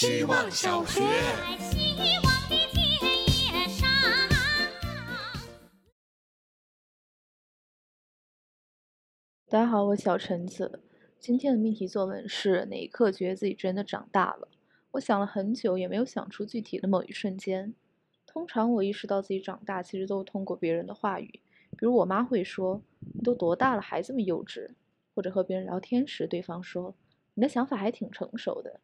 希望小学。希望的田野上大家好，我是小橙子。今天的命题作文是哪一刻觉得自己真的长大了？我想了很久，也没有想出具体的某一瞬间。通常我意识到自己长大，其实都是通过别人的话语，比如我妈会说：“你都多大了，还这么幼稚？”或者和别人聊天时，对方说：“你的想法还挺成熟的。”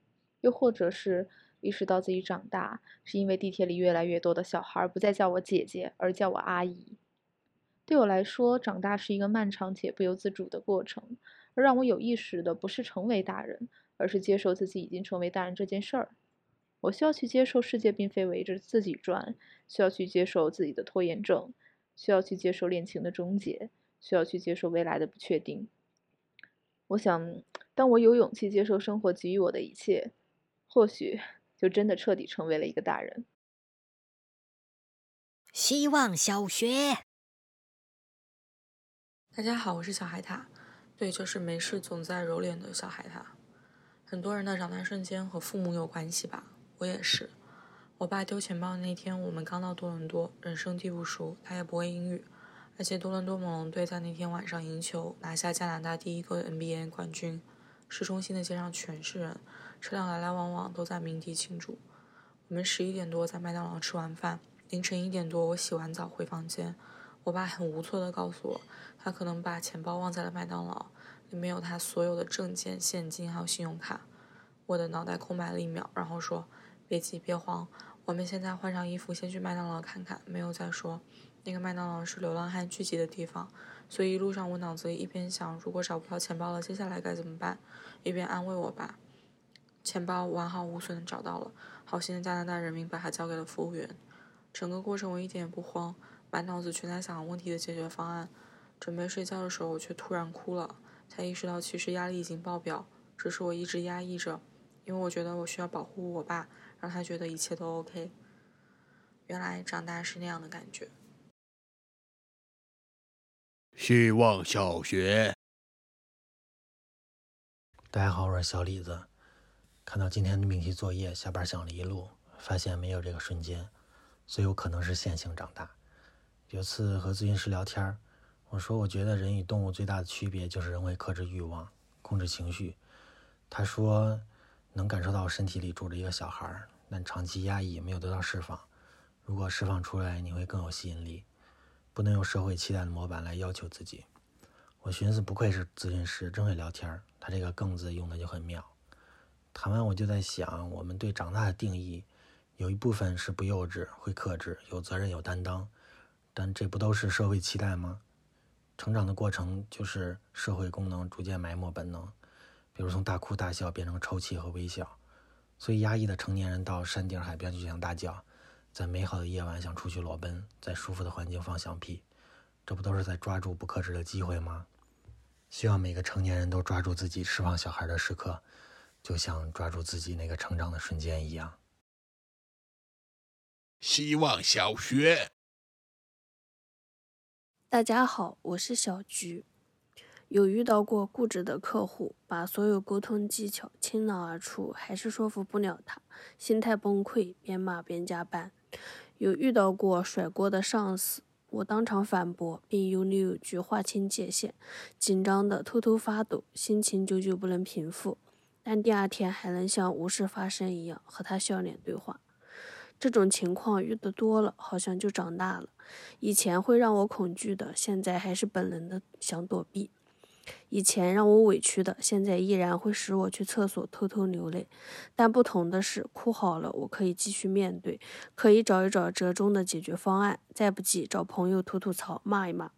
又或者是意识到自己长大，是因为地铁里越来越多的小孩不再叫我姐姐，而叫我阿姨。对我来说，长大是一个漫长且不由自主的过程，而让我有意识的不是成为大人，而是接受自己已经成为大人这件事儿。我需要去接受世界并非围着自己转，需要去接受自己的拖延症，需要去接受恋情的终结，需要去接受未来的不确定。我想，当我有勇气接受生活给予我的一切，或许就真的彻底成为了一个大人。希望小学。大家好，我是小海獭，对，就是没事总在揉脸的小海獭。很多人的长大瞬间和父母有关系吧，我也是。我爸丢钱包的那天，我们刚到多伦多，人生地不熟，他也不会英语，而且多伦多猛龙队在那天晚上赢球，拿下加拿大第一个 NBA 冠军。市中心的街上全是人，车辆来来往往，都在鸣笛庆祝。我们十一点多在麦当劳吃完饭，凌晨一点多我洗完澡回房间。我爸很无措地告诉我，他可能把钱包忘在了麦当劳，里面有他所有的证件、现金还有信用卡。我的脑袋空白了一秒，然后说：“别急，别慌，我们现在换上衣服，先去麦当劳看看。”没有再说。那个麦当劳是流浪汉聚集的地方，所以一路上我脑子里一边想如果找不到钱包了，接下来该怎么办，一边安慰我爸：“钱包完好无损的找到了，好心的加拿大人民把它交给了服务员。”整个过程我一点也不慌。满脑子全在想问题的解决方案，准备睡觉的时候，我却突然哭了，才意识到其实压力已经爆表，只是我一直压抑着，因为我觉得我需要保护我爸，让他觉得一切都 OK。原来长大是那样的感觉。希望小学，大家好，我是小李子。看到今天的命题作业，下班想了一路，发现没有这个瞬间，所以有可能是线性长大。有次和咨询师聊天我说我觉得人与动物最大的区别就是人会克制欲望、控制情绪。他说能感受到身体里住着一个小孩，但长期压抑没有得到释放。如果释放出来，你会更有吸引力。不能用社会期待的模板来要求自己。我寻思不愧是咨询师，真会聊天他这个“更”字用的就很妙。谈完我就在想，我们对长大的定义，有一部分是不幼稚、会克制、有责任、有担当。但这不都是社会期待吗？成长的过程就是社会功能逐渐埋没本能，比如从大哭大笑变成抽泣和微笑。所以压抑的成年人到山顶海边就想大叫，在美好的夜晚想出去裸奔，在舒服的环境放响屁，这不都是在抓住不克制的机会吗？希望每个成年人都抓住自己释放小孩的时刻，就像抓住自己那个成长的瞬间一样。希望小学。大家好，我是小菊。有遇到过固执的客户，把所有沟通技巧倾囊而出，还是说服不了他，心态崩溃，边骂边加班。有遇到过甩锅的上司，我当场反驳，并有理有据划清界限，紧张的偷偷发抖，心情久久不能平复，但第二天还能像无事发生一样和他笑脸对话。这种情况遇得多了，好像就长大了。以前会让我恐惧的，现在还是本能的想躲避；以前让我委屈的，现在依然会使我去厕所偷偷流泪。但不同的是，哭好了，我可以继续面对，可以找一找折中的解决方案，再不济找朋友吐吐槽、骂一骂。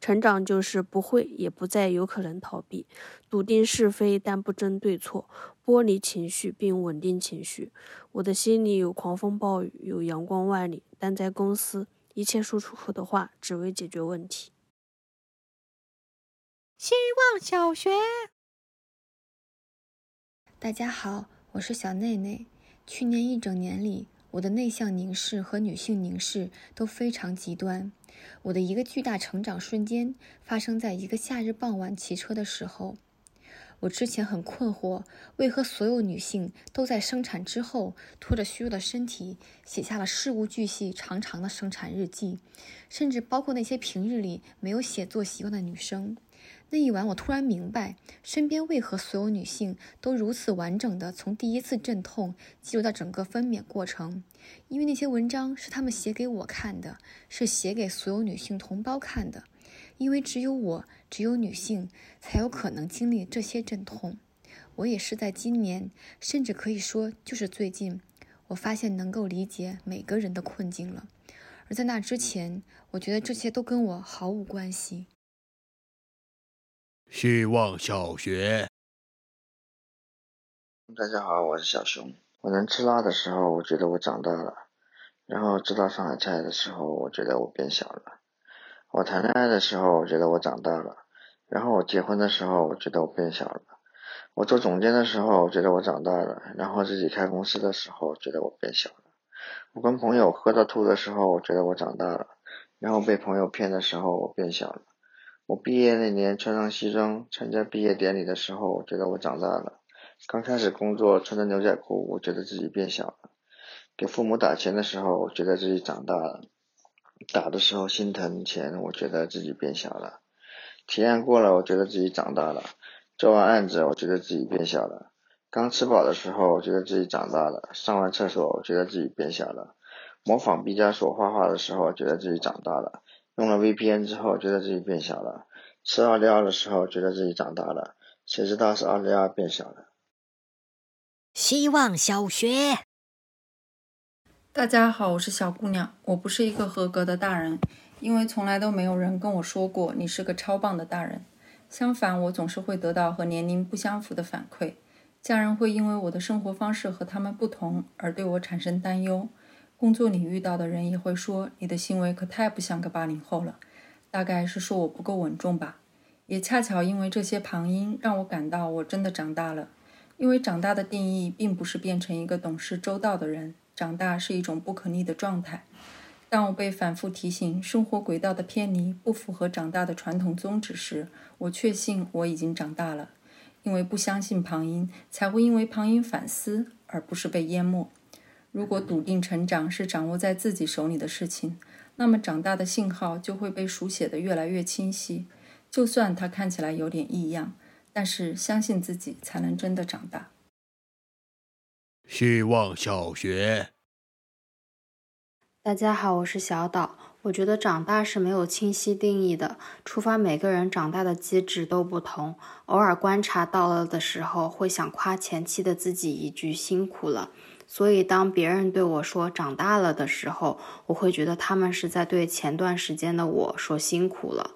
成长就是不会，也不再有可能逃避，笃定是非，但不争对错，剥离情绪并稳定情绪。我的心里有狂风暴雨，有阳光万里，但在公司，一切说出口的话只为解决问题。希望小学，大家好，我是小内内。去年一整年里。我的内向凝视和女性凝视都非常极端。我的一个巨大成长瞬间发生在一个夏日傍晚骑车的时候。我之前很困惑，为何所有女性都在生产之后拖着虚弱的身体，写下了事无巨细、长长的生产日记，甚至包括那些平日里没有写作习惯的女生。那一晚，我突然明白，身边为何所有女性都如此完整的从第一次阵痛记录到整个分娩过程，因为那些文章是她们写给我看的，是写给所有女性同胞看的。因为只有我，只有女性才有可能经历这些阵痛。我也是在今年，甚至可以说就是最近，我发现能够理解每个人的困境了。而在那之前，我觉得这些都跟我毫无关系。希望小学，大家好，我是小熊。我能吃辣的时候，我觉得我长大了；然后知道上海菜的时候，我觉得我变小了。我谈恋爱的时候，我觉得我长大了；然后我结婚的时候，我觉得我变小了。我做总监的时候，我觉得我长大了；然后自己开公司的时候，觉得我变小了。我跟朋友喝到吐的时候，我觉得我长大了；然后被朋友骗的时候，我变小了。我毕业那年穿上西装参加毕业典礼的时候，我觉得我长大了；刚开始工作穿着牛仔裤，我觉得自己变小了；给父母打钱的时候，我觉得自己长大了；打的时候心疼钱，我觉得自己变小了；体验过了，我觉得自己长大了；做完案子，我觉得自己变小了；刚吃饱的时候，我觉得自己长大了；上完厕所，我觉得自己变小了；模仿毕加索画画的时候，觉得自己长大了。用了 VPN 之后，觉得自己变小了；吃奥利奥的时候，觉得自己长大了。谁知道是奥利奥变小了？希望小学，大家好，我是小姑娘。我不是一个合格的大人，因为从来都没有人跟我说过你是个超棒的大人。相反，我总是会得到和年龄不相符的反馈。家人会因为我的生活方式和他们不同而对我产生担忧。工作里遇到的人也会说你的行为可太不像个八零后了，大概是说我不够稳重吧。也恰巧因为这些旁音，让我感到我真的长大了。因为长大的定义并不是变成一个懂事周到的人，长大是一种不可逆的状态。当我被反复提醒生活轨道的偏离不符合长大的传统宗旨时，我确信我已经长大了。因为不相信旁音，才会因为旁音反思，而不是被淹没。如果笃定成长是掌握在自己手里的事情，那么长大的信号就会被书写的越来越清晰。就算它看起来有点异样，但是相信自己才能真的长大。希望小学，大家好，我是小岛。我觉得长大是没有清晰定义的，出发每个人长大的机制都不同。偶尔观察到了的时候，会想夸前期的自己一句辛苦了。所以当别人对我说长大了的时候，我会觉得他们是在对前段时间的我说辛苦了。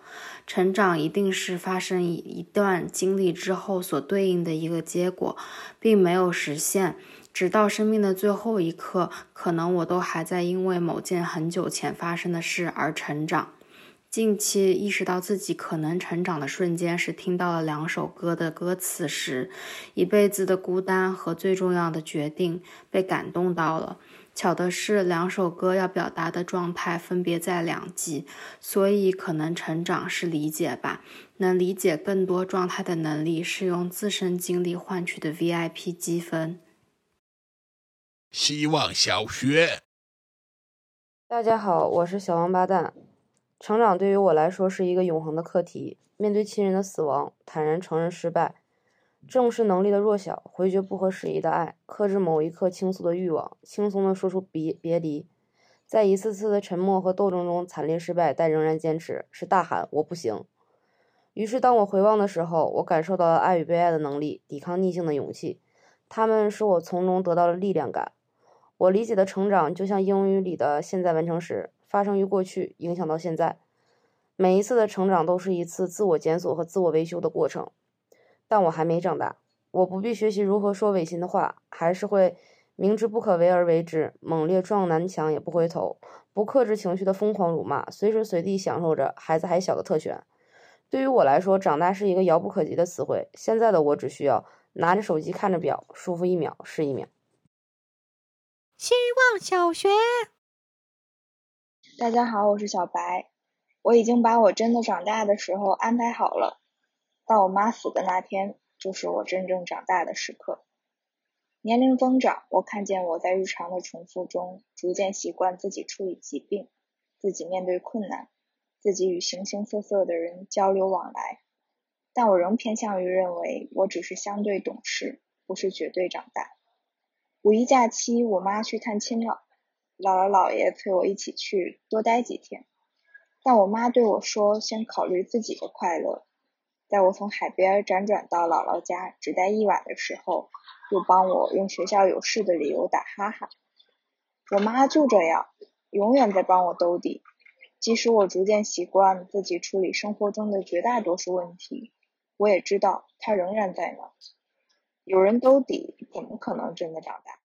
成长一定是发生一一段经历之后所对应的一个结果，并没有实现。直到生命的最后一刻，可能我都还在因为某件很久前发生的事而成长。近期意识到自己可能成长的瞬间，是听到了两首歌的歌词时，一辈子的孤单和最重要的决定被感动到了。巧的是，两首歌要表达的状态分别在两季，所以可能成长是理解吧。能理解更多状态的能力，是用自身经历换取的 VIP 积分。希望小学，大家好，我是小王八蛋。成长对于我来说是一个永恒的课题。面对亲人的死亡，坦然承认失败，正视能力的弱小，回绝不合时宜的爱，克制某一刻倾诉的欲望，轻松地说出别别离。在一次次的沉默和斗争中惨烈失败，但仍然坚持，是大喊我不行。于是当我回望的时候，我感受到了爱与被爱的能力，抵抗逆境的勇气。他们使我从中得到了力量感。我理解的成长，就像英语里的现在完成时，发生于过去，影响到现在。每一次的成长都是一次自我检索和自我维修的过程。但我还没长大，我不必学习如何说违心的话，还是会明知不可为而为之，猛烈撞南墙也不回头，不克制情绪的疯狂辱骂，随时随地享受着孩子还小的特权。对于我来说，长大是一个遥不可及的词汇。现在的我只需要拿着手机看着表，舒服一秒是一秒。希望小学，大家好，我是小白。我已经把我真的长大的时候安排好了。到我妈死的那天，就是我真正长大的时刻。年龄增长，我看见我在日常的重复中，逐渐习惯自己处理疾病，自己面对困难，自己与形形色色的人交流往来。但我仍偏向于认为，我只是相对懂事，不是绝对长大。五一假期，我妈去探亲了，姥姥姥爷催我一起去多待几天。但我妈对我说：“先考虑自己的快乐。”在我从海边辗转到姥姥家只待一晚的时候，又帮我用学校有事的理由打哈哈。我妈就这样，永远在帮我兜底，即使我逐渐习惯自己处理生活中的绝大多数问题。我也知道她仍然在那。有人兜底，怎么可能真的长大？